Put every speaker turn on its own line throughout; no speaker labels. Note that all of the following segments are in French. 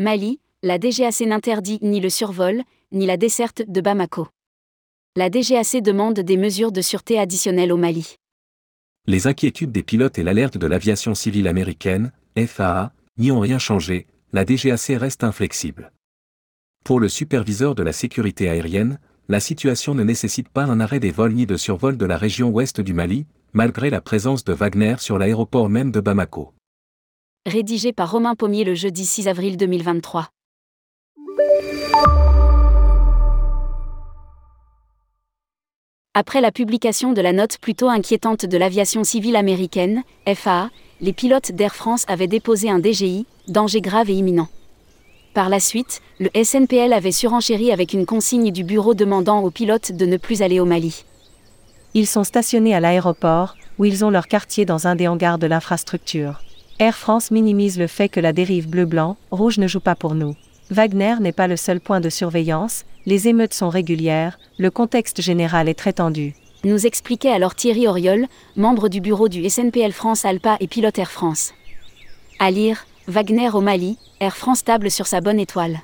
Mali, la DGAC n'interdit ni le survol, ni la desserte de Bamako. La DGAC demande des mesures de sûreté additionnelles au Mali.
Les inquiétudes des pilotes et l'alerte de l'aviation civile américaine, FAA, n'y ont rien changé, la DGAC reste inflexible. Pour le superviseur de la sécurité aérienne, la situation ne nécessite pas un arrêt des vols ni de survol de la région ouest du Mali, malgré la présence de Wagner sur l'aéroport même de Bamako.
Rédigé par Romain Pommier le jeudi 6 avril 2023. Après la publication de la note plutôt inquiétante de l'aviation civile américaine, FAA, les pilotes d'Air France avaient déposé un DGI, danger grave et imminent. Par la suite, le SNPL avait surenchéri avec une consigne du bureau demandant aux pilotes de ne plus aller au Mali.
Ils sont stationnés à l'aéroport, où ils ont leur quartier dans un des hangars de l'infrastructure. Air France minimise le fait que la dérive bleu-blanc, rouge ne joue pas pour nous. Wagner n'est pas le seul point de surveillance, les émeutes sont régulières, le contexte général est très tendu.
Nous expliquait alors Thierry Auriol, membre du bureau du SNPL France Alpa et pilote Air France. À lire, Wagner au Mali, Air France table sur sa bonne étoile.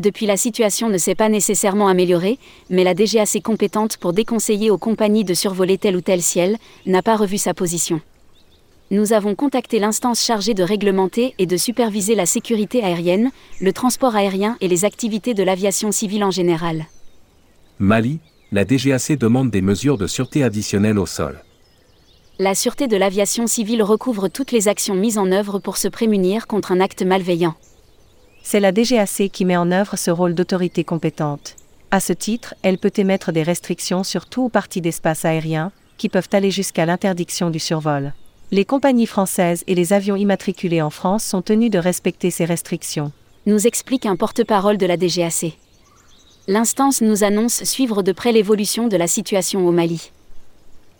Depuis la situation ne s'est pas nécessairement améliorée, mais la DGAC compétente pour déconseiller aux compagnies de survoler tel ou tel ciel n'a pas revu sa position nous avons contacté l'instance chargée de réglementer et de superviser la sécurité aérienne, le transport aérien et les activités de l'aviation civile en général.
Mali, la DGAC demande des mesures de sûreté additionnelles au sol.
La sûreté de l'aviation civile recouvre toutes les actions mises en œuvre pour se prémunir contre un acte malveillant.
C'est la DGAC qui met en œuvre ce rôle d'autorité compétente. À ce titre, elle peut émettre des restrictions sur tout ou partie d'espace aérien, qui peuvent aller jusqu'à l'interdiction du survol les compagnies françaises et les avions immatriculés en France sont tenus de respecter ces restrictions.
Nous explique un porte-parole de la DGAC. L'instance nous annonce suivre de près l'évolution de la situation au Mali.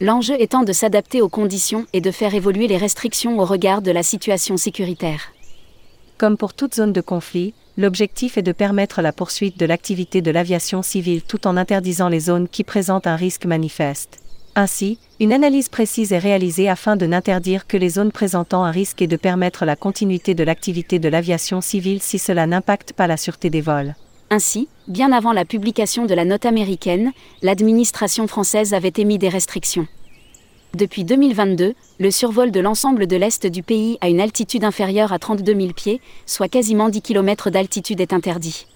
L'enjeu étant de s'adapter aux conditions et de faire évoluer les restrictions au regard de la situation sécuritaire.
Comme pour toute zone de conflit, l'objectif est de permettre la poursuite de l'activité de l'aviation civile tout en interdisant les zones qui présentent un risque manifeste. Ainsi, une analyse précise est réalisée afin de n'interdire que les zones présentant un risque et de permettre la continuité de l'activité de l'aviation civile si cela n'impacte pas la sûreté des vols.
Ainsi, bien avant la publication de la note américaine, l'administration française avait émis des restrictions. Depuis 2022, le survol de l'ensemble de l'Est du pays à une altitude inférieure à 32 000 pieds, soit quasiment 10 km d'altitude, est interdit.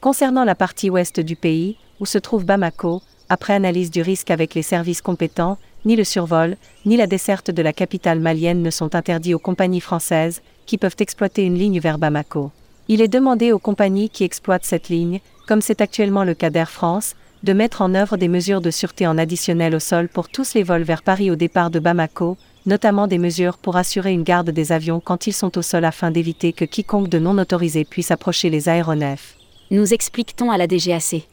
Concernant la partie ouest du pays, où se trouve Bamako, après analyse du risque avec les services compétents, ni le survol, ni la desserte de la capitale malienne ne sont interdits aux compagnies françaises, qui peuvent exploiter une ligne vers Bamako. Il est demandé aux compagnies qui exploitent cette ligne, comme c'est actuellement le cas d'Air France, de mettre en œuvre des mesures de sûreté en additionnel au sol pour tous les vols vers Paris au départ de Bamako, notamment des mesures pour assurer une garde des avions quand ils sont au sol afin d'éviter que quiconque de non autorisé puisse approcher les aéronefs.
Nous explique-t-on à la DGAC.